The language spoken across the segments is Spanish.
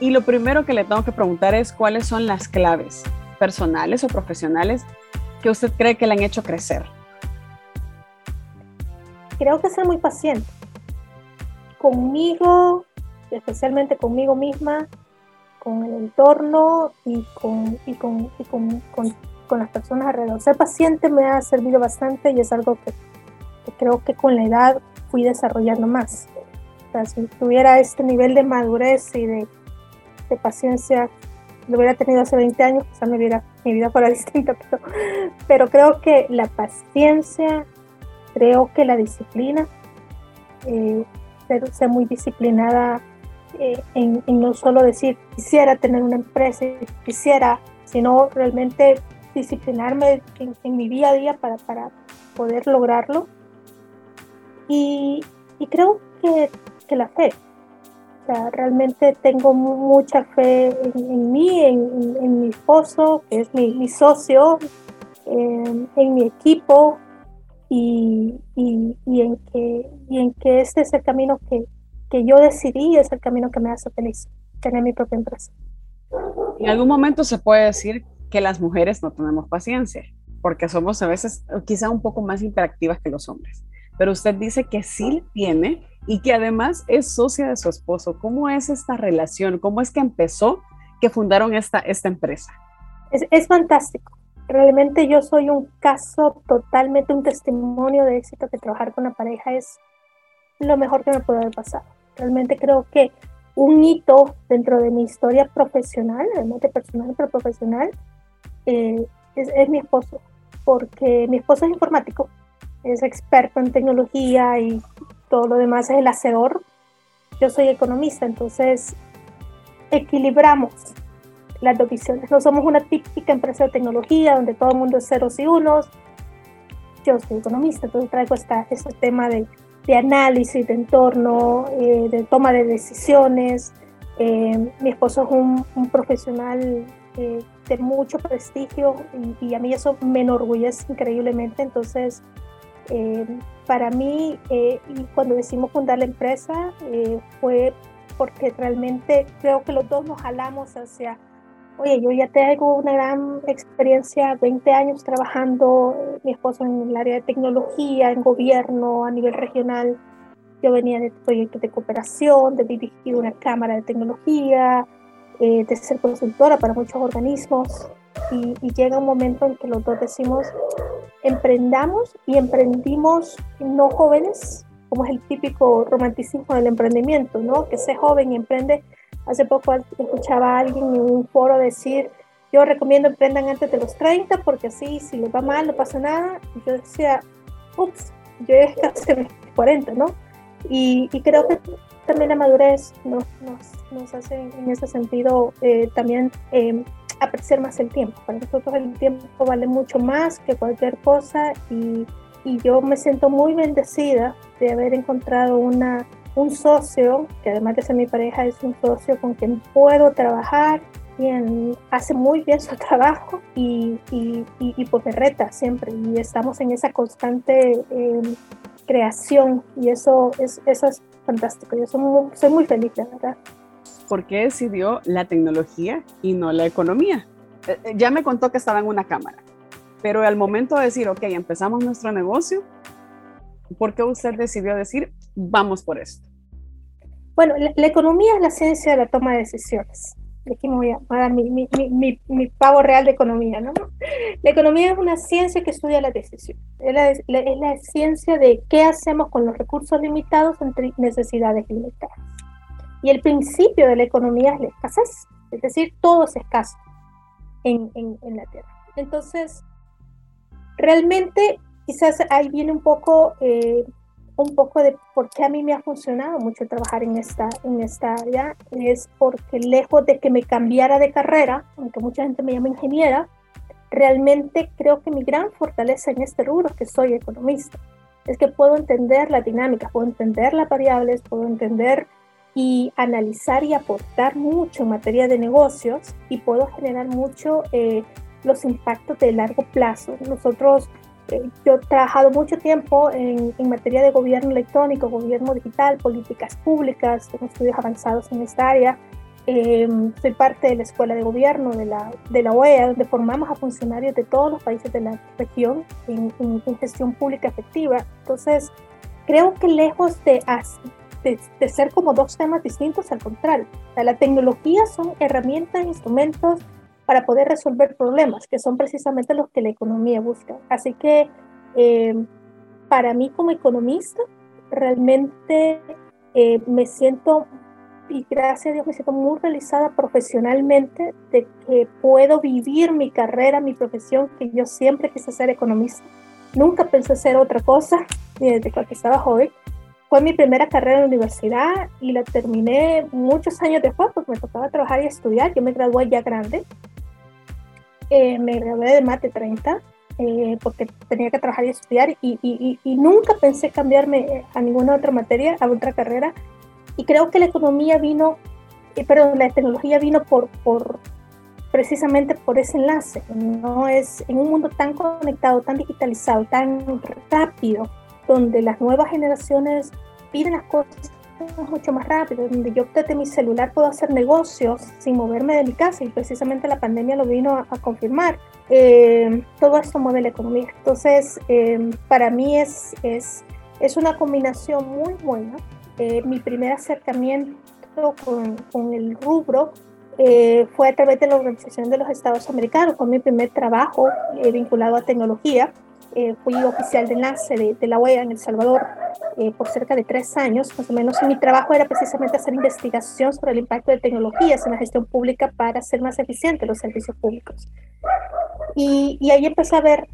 Y lo primero que le tengo que preguntar es cuáles son las claves personales o profesionales que usted cree que le han hecho crecer. Creo que ser muy paciente. Conmigo, especialmente conmigo misma, con el entorno y con, y con, y con, con, con, las personas alrededor. Ser paciente me ha servido bastante y es algo que, que creo que con la edad fui desarrollando más. O sea, si tuviera este nivel de madurez y de paciencia lo hubiera tenido hace 20 años, quizá mi vida, mi vida fuera distinta, pero, pero creo que la paciencia, creo que la disciplina, eh, ser, muy disciplinada eh, en, no solo decir quisiera tener una empresa, quisiera, sino realmente disciplinarme en, mi día a día para, para poder lograrlo. Y, y creo que, que la fe, realmente tengo mucha fe en, mí, en, mi esposo, que es mi, socio, en, mi equipo y, en que, y en que este es el camino que, que yo decidí, es el camino que me hace feliz, tener mi propia empresa. En algún momento se puede decir que las mujeres no tenemos paciencia, porque somos a veces quizá un poco más interactivas que los hombres pero usted dice que sí tiene y que además es socia de su esposo. ¿Cómo es esta relación? ¿Cómo es que empezó que fundaron esta, esta empresa? Es, fantástico. Realmente yo soy un caso totalmente, un testimonio de éxito que trabajar con la pareja es lo mejor que me puede haber pasado. Realmente creo que un hito dentro de mi historia profesional, realmente personal pero profesional, eh, es, es mi esposo, porque mi esposo es informático, es experto en tecnología y todo lo demás es el hacedor. Yo soy economista, entonces equilibramos las dos visiones. No somos una típica empresa de tecnología donde todo el mundo es ceros y unos. Yo soy economista, entonces traigo esta, este tema de, de análisis de entorno, eh, de toma de decisiones. Eh, mi esposo es un, un profesional eh, de mucho prestigio y, y, a mí eso me enorgullece increíblemente. Entonces, eh, para mí, eh, cuando decidimos fundar la empresa, eh, fue porque realmente creo que los dos nos jalamos hacia, oye, yo ya tengo una gran experiencia, 20 años trabajando, mi esposo en el área de tecnología, en gobierno, a nivel regional. Yo venía de proyectos de cooperación, de dirigir una cámara de tecnología, de ser consultora para muchos organismos. Y, y llega un momento en que los dos decimos, emprendamos y emprendimos no jóvenes, como es el típico romanticismo del emprendimiento, ¿no? Que sea joven y emprende. Hace poco escuchaba a alguien en un foro decir, yo recomiendo emprendan antes de los 30 porque así si les va mal no pasa nada. Y yo decía, ups, yo ya casi los 40, ¿no? Y, creo que también la madurez nos, nos, nos hace en ese sentido eh, también eh, apreciar más el tiempo. Para nosotros el tiempo vale mucho más que cualquier cosa y, y yo me siento muy bendecida de haber encontrado una, un socio, que además de ser mi pareja, es un socio con quien puedo trabajar, quien hace muy bien su trabajo y, y, y, pues me reta siempre. Y estamos en esa constante em, creación y eso es, eso es fantástico. Yo soy muy, soy muy feliz, la verdad por qué decidió la tecnología y no la economía. Eh, eh, ya me contó que estaba en una cámara, pero al momento de decir, ok, empezamos nuestro negocio, ¿por qué usted decidió decir, vamos por esto? Bueno, la, economía es la ciencia de la toma de decisiones. Aquí me voy a, dar mi, mi, pavo real de economía, ¿no? La economía es una ciencia que estudia la decisión. Es la ciencia de qué hacemos con los recursos limitados entre necesidades limitadas. Y el principio de la economía es la escasez, es decir, todo es escaso en, en, la Tierra. Entonces, realmente quizás ahí viene un poco, eh, un poco de por qué a mí me ha funcionado mucho trabajar en esta, en esta área, es porque lejos de que me cambiara de carrera, aunque mucha gente me llama ingeniera, realmente creo que mi gran fortaleza en este rubro es que soy economista. Es que puedo entender la dinámica, puedo entender las variables, puedo entender y analizar y aportar mucho en materia de negocios y puedo generar mucho eh, los impactos de largo plazo. Nosotros, eh, yo he trabajado mucho tiempo en, en, materia de gobierno electrónico, gobierno digital, políticas públicas, tengo estudios avanzados en esta área Eh, soy parte de la Escuela de Gobierno de la, de la OEA, donde formamos a funcionarios de todos los países de la región en, en, gestión pública efectiva. Entonces, creo que lejos de, de, ser como dos temas distintos, al contrario, la tecnología son herramientas, instrumentos para poder resolver problemas, que son precisamente los que la economía busca. Así que eh, para mí como economista, realmente eh, me siento y gracias a Dios me siento muy realizada profesionalmente de que puedo vivir mi carrera, mi profesión, que yo siempre quise ser economista. Nunca pensé ser otra cosa, ni desde cuando estaba joven. Fue mi primera carrera en la universidad y la terminé muchos años después porque me tocaba trabajar y estudiar. Yo me gradué ya grande. Eh, me gradué de mate 30 eh, porque tenía que trabajar y estudiar y, y, y, nunca pensé cambiarme a ninguna otra materia, a otra carrera y creo que la economía vino, eh, perdón, la tecnología vino por, por precisamente por ese enlace. No es en un mundo tan conectado, tan digitalizado, tan rápido, donde las nuevas generaciones piden las cosas mucho más rápido, donde yo desde mi celular puedo hacer negocios sin moverme de mi casa y precisamente la pandemia lo vino a, confirmar. Eh, todo esto mueve la economía. Entonces, eh, para mí es, es, es una combinación muy buena eh, mi primer acercamiento con, con el rubro fue a través de la Organización de los Estados Americanos, fue mi primer trabajo vinculado a tecnología. Fui oficial de enlace de, de, la OEA en El Salvador por cerca de tres años, más o menos. Mi trabajo era precisamente hacer investigación sobre el impacto de tecnologías en la gestión pública para hacer más eficientes los servicios públicos. Y, y ahí empecé a ver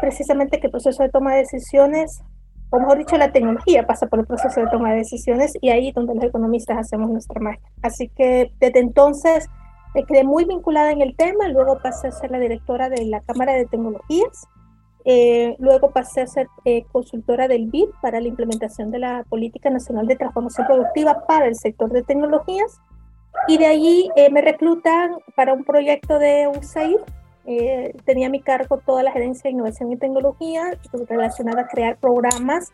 precisamente que el proceso de toma de decisiones o mejor dicho, la tecnología pasa por el proceso de toma de decisiones y ahí donde los economistas hacemos nuestra magia. Así que desde entonces me quedé muy vinculada en el tema, luego pasé a ser la directora de la Cámara de Tecnologías, eh, luego pasé a ser eh, consultora del BID para la implementación de la Política Nacional de Transformación Productiva para el sector de tecnologías y de allí eh, me reclutan para un proyecto de USAID eh, tenía a mi cargo toda la gerencia de innovación y tecnología relacionada a crear programas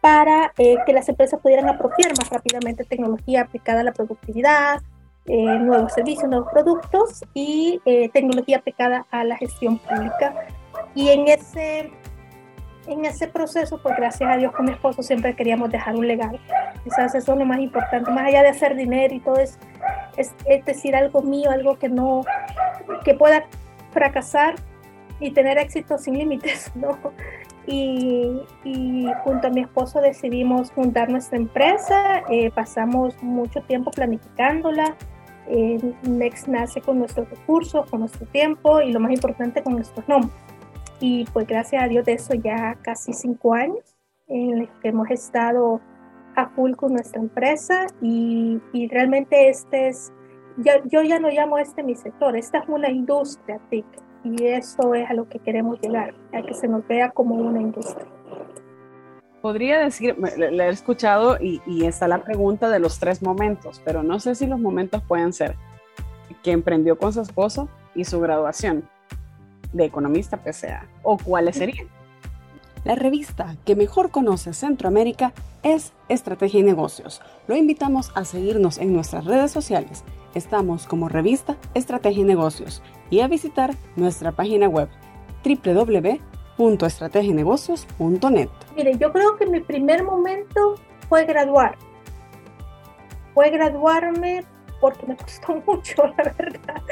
para eh, que las empresas pudieran apropiar más rápidamente tecnología aplicada a la productividad, eh, nuevos servicios, nuevos productos y tecnología aplicada a la gestión pública. Y en ese, en ese proceso, pues gracias a Dios con mi esposo siempre queríamos dejar un legado. Quizás eso es lo más importante, más allá de hacer dinero y todo es, es decir, algo mío, algo que no, que pueda fracasar y tener éxito sin límites, ¿no? Y, junto a mi esposo decidimos fundar nuestra empresa, eh, pasamos mucho tiempo planificándola, eh, Next nace con nuestros recursos, con nuestro tiempo y lo más importante con nuestros nombres. Y pues gracias a Dios de eso ya casi cinco años en que hemos estado a full con nuestra empresa y, y realmente este es yo ya no llamo este mi sector, esta es una industria TIC y eso es a lo que queremos llegar, a que se nos vea como una industria. Podría decir, le, he escuchado y, y, está la pregunta de los tres momentos, pero no sé si los momentos pueden ser que emprendió con su esposo y su graduación de economista PCA o cuáles serían. La revista que mejor conoce Centroamérica es Estrategia y Negocios. Lo invitamos a seguirnos en nuestras redes sociales Estamos como revista Estrategia y Negocios y a visitar nuestra página web www.estrategienegocios.net. Mire, yo creo que mi primer momento fue graduar. Fue graduarme porque me costó mucho, la verdad.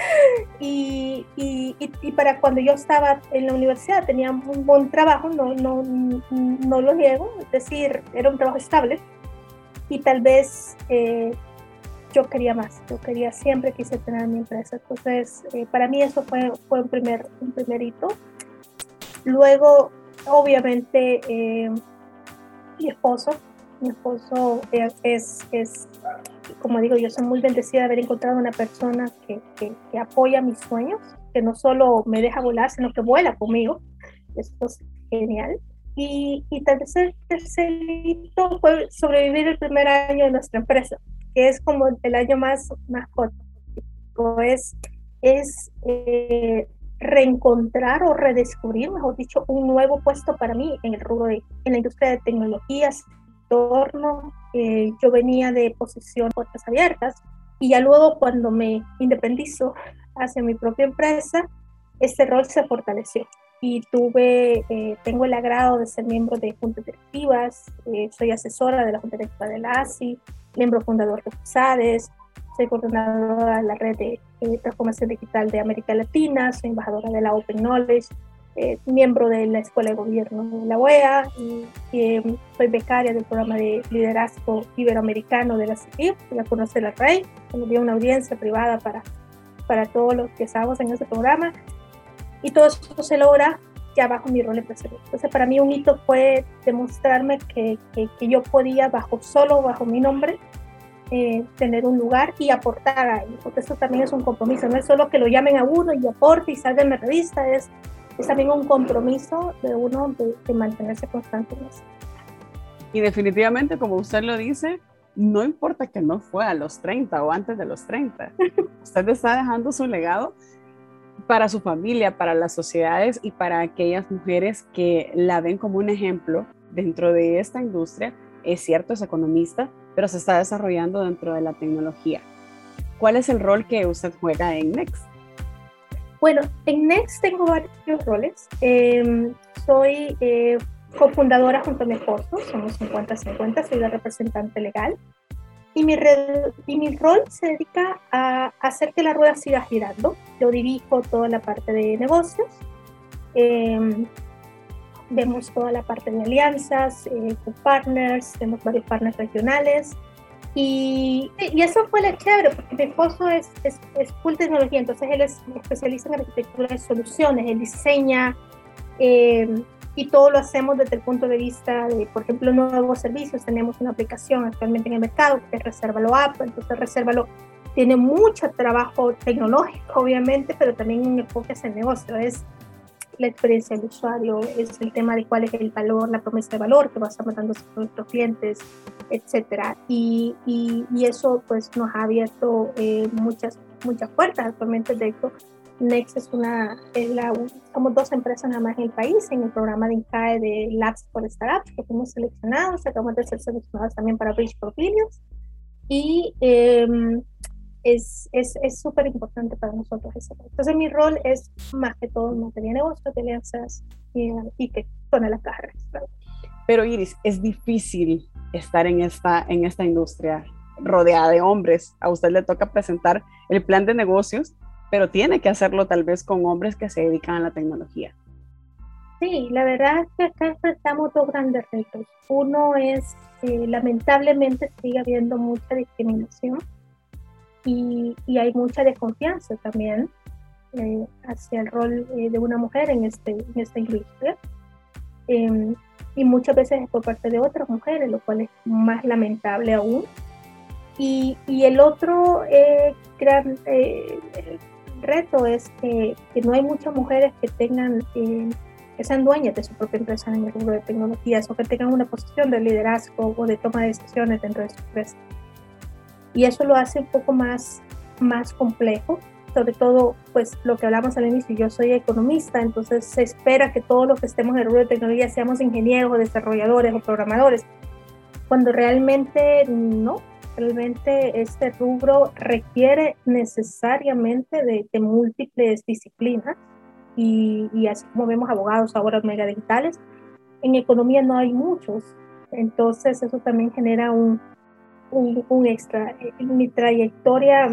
Y, y, y, para cuando yo estaba en la universidad tenía un buen trabajo, no, no, no lo niego, es decir, era un trabajo estable y tal vez eh, yo quería más, yo quería, siempre quise tener mi empresa. Entonces, eh, para mí eso fue, fue un, primer, un primer hito. Luego, obviamente, eh, mi esposo, mi esposo es, es, como digo, yo soy muy bendecida de haber encontrado una persona que, que, que apoya mis sueños, que no solo me deja volar, sino que vuela conmigo. Esto es genial. Y, y el tercer hito fue sobrevivir el primer año de nuestra empresa que es como el año más, más corto, es, es eh, reencontrar o redescubrir, mejor dicho, un nuevo puesto para mí en el rubro de, en la industria de tecnologías, torno. Eh, yo venía de posición puertas abiertas, y ya luego cuando me independizo hacia mi propia empresa, este rol se fortaleció y tuve, eh, tengo el agrado de ser miembro de juntas directivas, eh, soy asesora de la Junta Directiva de la ASI, miembro fundador de FUSADES, soy coordinadora de la red de eh, transformación digital de América Latina, soy embajadora de la Open Knowledge, miembro de la Escuela de Gobierno de la OEA y soy becaria del programa de liderazgo iberoamericano de la CITIF, la conoce la REI, me dio una audiencia privada para, para todos los que estamos en ese programa y todo eso se logra ya bajo mi rol empresarial. Entonces, para mí un hito fue demostrarme que, que, yo podía, bajo solo bajo mi nombre, eh, tener un lugar y aportar ahí, porque eso también es un compromiso, no es solo que lo llamen a uno y aporte y salga en la revista, es, es también un compromiso de uno de, mantenerse constante en eso. Y definitivamente, como usted lo dice, no importa que no fue a los 30 o antes de los 30, usted está dejando su legado para su familia, para las sociedades y para aquellas mujeres que la ven como un ejemplo dentro de esta industria. Es cierto, es economista, pero se está desarrollando dentro de la tecnología. ¿Cuál es el rol que usted juega en Next? Bueno, en Next tengo varios roles. Em, soy eh, cofundadora junto a mi esposo, somos 50-50, soy la representante legal. Y mi, y mi rol se dedica a hacer que la rueda siga girando. Yo dirijo toda la parte de negocios, em, vemos toda la parte de alianzas eh, partners, tenemos varios partners regionales. Y, y, eso fue la chévere, porque mi esposo es, es, es, full tecnología, entonces él es especialista en arquitectura de soluciones, él diseña, eh, y todo lo hacemos desde el punto de vista de, por ejemplo, nuevos servicios. Tenemos una aplicación actualmente en el mercado que es Resérvalo App, entonces Resérvalo tiene mucho trabajo tecnológico, obviamente, pero también un enfoque hacia el negocio. Es la experiencia del usuario, es el tema de cuál es el valor, la promesa de valor que vas a mandando a nuestros clientes, etcétera. Y, y, y, eso pues nos ha abierto eh, muchas, muchas puertas actualmente. De hecho, Next es una, es la, somos dos empresas nada más en el país en el programa de INCAE de Labs for Startups, que fuimos seleccionados, acabamos de ser seleccionados también para Bridge for Billions. Y em, es súper es, importante para nosotros Entonces mi rol es más que todo de negocios, alianzas y, y que pone las cajas Pero Iris, es difícil estar en esta, en esta industria rodeada de hombres. A usted le toca presentar el plan de negocios pero tiene que hacerlo tal vez con hombres que se dedican a la tecnología. Sí, la verdad es que acá enfrentamos dos grandes retos. Uno es, eh, lamentablemente, sigue habiendo mucha discriminación y, y hay mucha desconfianza también eh, hacia el rol eh, de una mujer en, este, en esta industria. Em, y muchas veces es por parte de otras mujeres, lo cual es más lamentable aún. Y, y el otro gran reto es que, que, no hay muchas mujeres que tengan, eh, que sean dueñas de su propia empresa en el rubro de tecnologías o que tengan una posición de liderazgo o de toma de decisiones dentro de su empresa. Y eso lo hace un poco más, más complejo, sobre todo, pues lo que hablamos al inicio, yo soy economista, entonces se espera que todos los que estemos en el rubro de tecnología seamos ingenieros o desarrolladores o programadores, cuando realmente no, realmente este rubro requiere necesariamente de, múltiples disciplinas y, y, así como vemos abogados ahora mega digitales, en economía no hay muchos, entonces eso también genera un, un, extra. En mi trayectoria,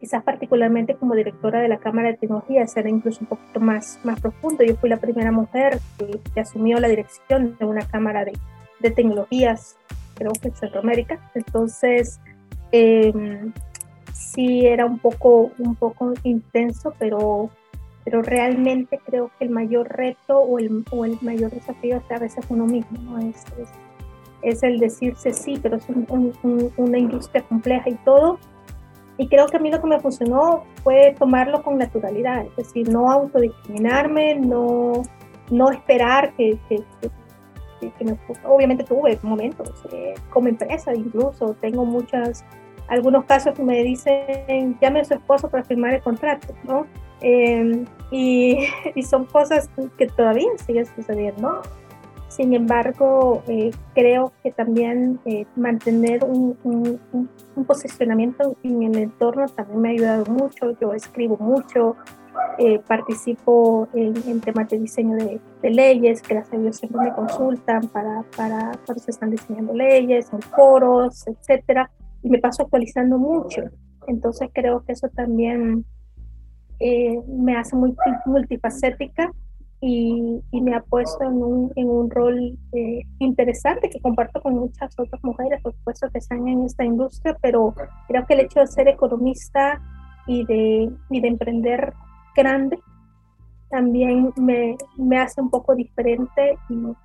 quizás particularmente como directora de la Cámara de Tecnología, será incluso un poquito más, más profundo. Yo fui la primera mujer que, que asumió la dirección de una Cámara de, de Tecnologías creo que en Centroamérica. Entonces, em, sí era un poco, un poco intenso, pero, pero realmente creo que el mayor reto o el, o el mayor desafío es a veces uno mismo, ¿no? es, es, el decirse sí, pero es una industria compleja y todo. Y creo que a mí lo que me funcionó fue tomarlo con naturalidad, es decir, no autodiscriminarme, no, no esperar que, que obviamente tuve momentos eh, como empresa incluso, tengo muchas, algunos casos que me dicen, llame a su esposo para firmar el contrato, ¿no? Em, y, y, son cosas que todavía siguen sucediendo. Sin embargo, eh, creo que también eh, mantener un, posicionamiento en el entorno también me ha ayudado mucho. Yo escribo mucho, eh, participo en, temas de diseño de, leyes, gracias a Dios siempre me consultan para, para cuando se están diseñando leyes, en foros, etcétera, y me paso actualizando mucho. Entonces creo que eso también me hace muy multifacética y, y, me ha puesto en un, en un rol eh, interesante que comparto con muchas otras mujeres, por supuesto, que están en esta industria, pero creo que el hecho de ser economista y de, y de emprender grande también me, me, hace un poco diferente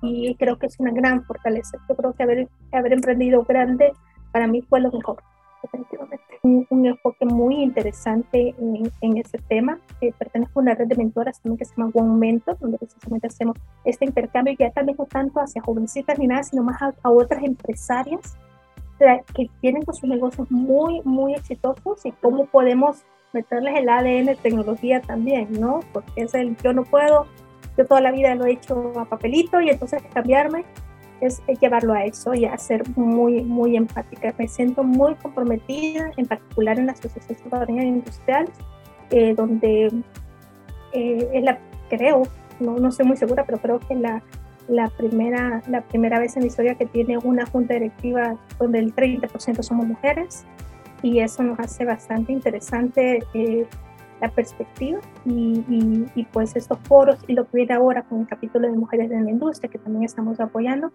y, creo que es una gran fortaleza. Yo creo que haber, haber emprendido grande para mí fue lo mejor, definitivamente. Un, un enfoque muy interesante en, en ese tema. Eh, pertenezco a una red de mentoras también que se llama One Mentor, donde precisamente hacemos este intercambio, ya tal vez no tanto hacia jovencitas ni nada, sino más a, a otras empresarias que tienen con sus negocios muy, muy exitosos y cómo podemos meterles el ADN de tecnología también, ¿no? Porque es el yo no puedo, yo toda la vida lo he hecho a papelito y entonces cambiarme es, llevarlo a eso y a ser muy, muy empática. Me siento muy comprometida, en particular en la Asociación Salvadoreña Industrial, eh, donde eh, es la, creo, no, no estoy muy segura, pero creo que la, la, primera, la primera vez en la historia que tiene una junta directiva donde el 30% somos mujeres y eso nos hace bastante interesante eh, la perspectiva y, y, pues estos foros y lo que viene ahora con el capítulo de mujeres en la industria que también estamos apoyando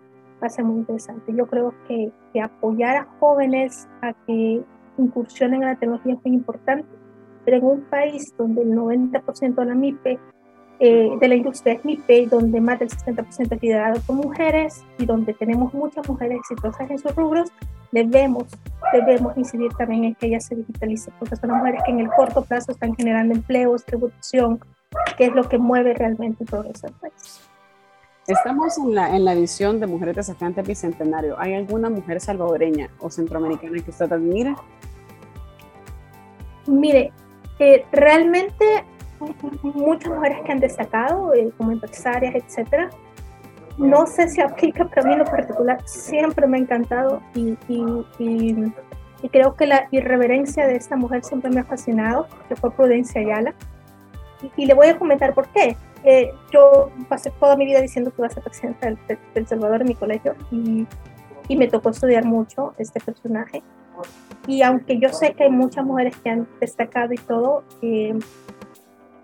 ser muy interesante. Yo creo que, que apoyar a jóvenes a que incursionen en la tecnología es muy importante, pero en un país donde el 90% de la MIPE eh, de la industria es MIPE, donde más del 60% es liderado por mujeres y donde tenemos muchas mujeres exitosas en sus rubros, debemos, debemos incidir también en que ellas se digitalicen, porque son mujeres que en el corto plazo están generando empleo, distribución, que es lo que mueve realmente el progreso del país. Estamos en la, en la edición de Mujeres Desafiantes Bicentenario. ¿Hay alguna mujer salvadoreña o centroamericana que usted admire? Mire, eh, realmente muchas mujeres que han destacado eh, como empresarias, etcétera. No sé si aplica, pero a mí en lo particular siempre me ha encantado y, y, y, creo que la irreverencia de esta mujer siempre me ha fascinado, que fue Prudencia Ayala. Y, le voy a comentar por qué. Eh, yo pasé toda mi vida diciendo que iba a ser presidenta del, Salvador en mi colegio y, y me tocó estudiar mucho este personaje. Y aunque yo sé que hay muchas mujeres que han destacado y todo, eh,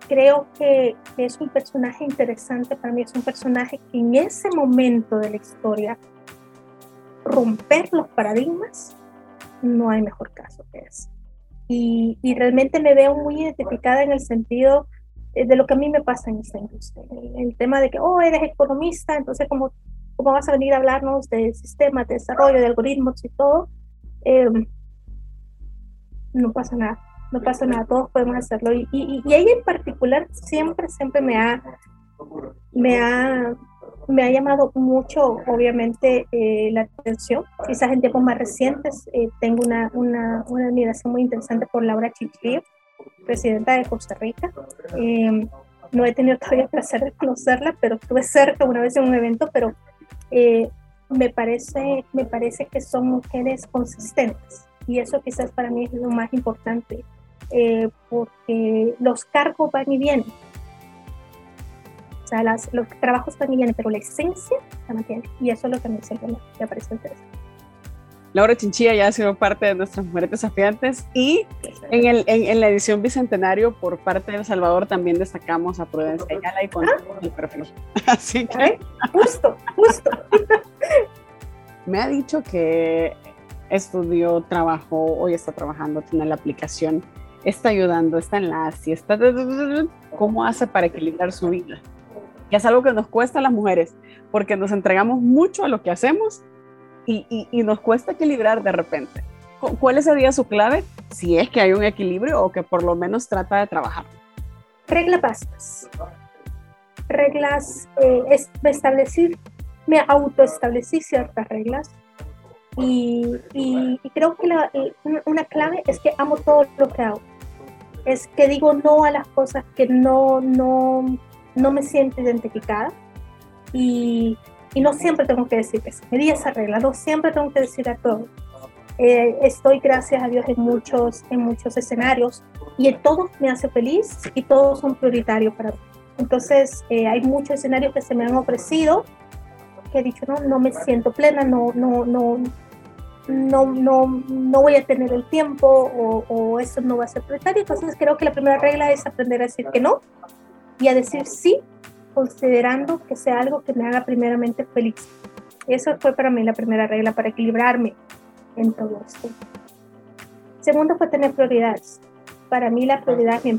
creo que es un personaje interesante para mí, es un personaje que en ese momento de la historia, romper los paradigmas, no hay mejor caso que ese. Y, y realmente me veo muy identificada en el sentido de lo que a mí me pasa en esta industria. El, tema de que, oh, eres economista, entonces, ¿cómo, cómo vas a venir a hablarnos de sistemas, de desarrollo, de algoritmos y todo? Eh, no pasa nada no pasa nada, todos podemos hacerlo. Y, y, y ella en particular siempre, siempre me ha, me ha, me ha llamado mucho, obviamente, eh, la atención. Quizás en tiempos más recientes eh, tengo una, una, una, admiración muy interesante por Laura Chichillo, presidenta de Costa Rica. Em, no he tenido todavía el placer de conocerla, pero estuve cerca una vez en un evento, pero eh, me, parece, me parece que son mujeres consistentes y eso quizás para mí es lo más importante eh, porque los cargos van y vienen. O sea, las, los trabajos van y vienen, pero la esencia se mantiene. Y eso es lo que mí siempre me, parece interesante. Laura Chinchilla ya ha sido parte de nuestras mujeres desafiantes y en, el, en, la edición bicentenario por parte de El Salvador también destacamos a Prudencia Ayala y con ah. el perfil. Así que... Justo, justo. me ha dicho que estudió, trabajó, hoy está trabajando, tiene la aplicación está ayudando, está en la está... ¿Cómo hace para equilibrar su vida? Y es algo que nos cuesta a las mujeres, porque nos entregamos mucho a lo que hacemos y, y, nos cuesta equilibrar de repente. ¿Cuál sería su clave? Si es que hay un equilibrio o que por lo menos trata de trabajar. Reglas básicas. Reglas, eh, es, establecer, me autoestablecí ciertas reglas y, y, creo que la, una clave es que amo todo lo que hago es que digo no a las cosas que no, no, no me siento identificada y, y no siempre tengo que decir que sí. Me di esa regla, no siempre tengo que decir a todo. Eh, estoy, gracias a Dios, en muchos, en muchos escenarios y en todos me hace feliz y todos son prioritarios para mí. Entonces, eh, hay muchos escenarios que se me han ofrecido que he dicho, no, no me siento plena, no, no, no, no, no, no voy a tener el tiempo o, o, eso no va a ser prioritario. Entonces creo que la primera regla es aprender a decir que no y a decir sí, considerando que sea algo que me haga primeramente feliz. Eso fue para mí la primera regla para equilibrarme en todo esto. Segundo fue tener prioridades. Para mí la prioridad es mi.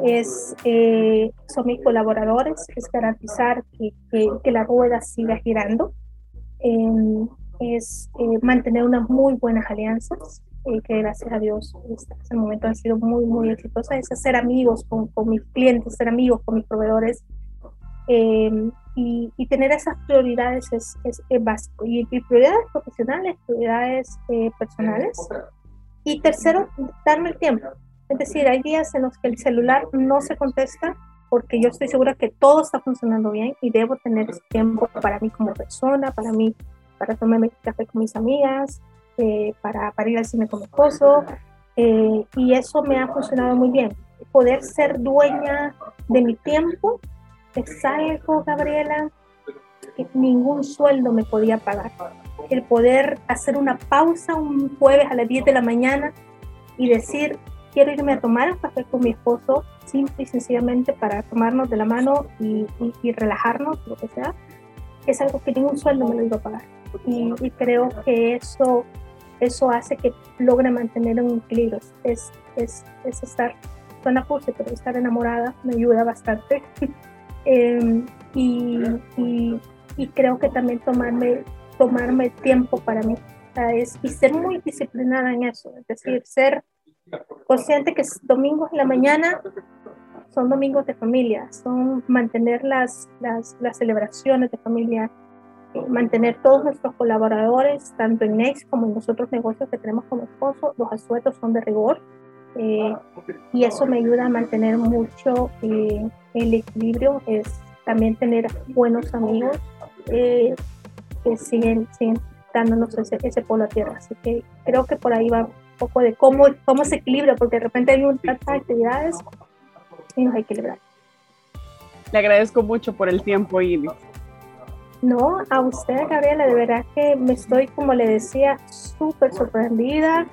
Es, eh, son mis colaboradores, es garantizar que, que, la rueda siga girando. Eh, es eh, mantener unas muy buenas alianzas, eh, que gracias a Dios hasta el momento han sido muy, muy exitosas, es hacer amigos con, con mis clientes, ser amigos con mis proveedores. Em, y, y, tener esas prioridades es, es, básico. Y, prioridades profesionales, prioridades eh, personales. Y tercero, darme el tiempo. Es decir, hay días en los que el celular no se contesta porque yo estoy segura que todo está funcionando bien y debo tener tiempo para mí como persona, para mí para tomarme café con mis amigas, eh, para, para, ir al cine con mi esposo, eh, y eso me ha funcionado muy bien. Poder ser dueña de mi tiempo es algo, Gabriela, que ningún sueldo me podía pagar. El poder hacer una pausa un jueves a las 10 de la mañana y decir, quiero irme a tomar el café con mi esposo, simple y sencillamente para tomarnos de la mano y, y, y relajarnos, lo que sea, es algo que ningún sueldo me lo iba a pagar y, creo que eso, eso hace que logre mantener un equilibrio. Es, es, es estar, suena cursi, pero estar enamorada me ayuda bastante. Em, y, y, creo que también tomarme, tomarme tiempo para mí es, y ser muy disciplinada en eso, es decir, ser consciente que domingos en la mañana son domingos de familia, son mantener las, las, las celebraciones de familia, mantener todos nuestros colaboradores, tanto en Next como en los otros negocios que tenemos como esposo, los asuetos son de rigor. Eh, y eso me ayuda a mantener mucho eh, el equilibrio, es también tener buenos amigos eh, que siguen, siguen dándonos ese, ese polo a tierra. Así que creo que por ahí va un poco de cómo, cómo se equilibra, porque de repente hay tantas actividades y nos hay que equilibrar. Le agradezco mucho por el tiempo, y no, a usted, Gabriela, de verdad que me estoy, como le decía, súper sorprendida,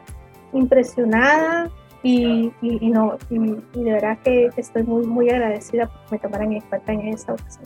impresionada y, no, y, y, de verdad que estoy muy, muy agradecida porque me tomaran en cuenta en esa ocasión.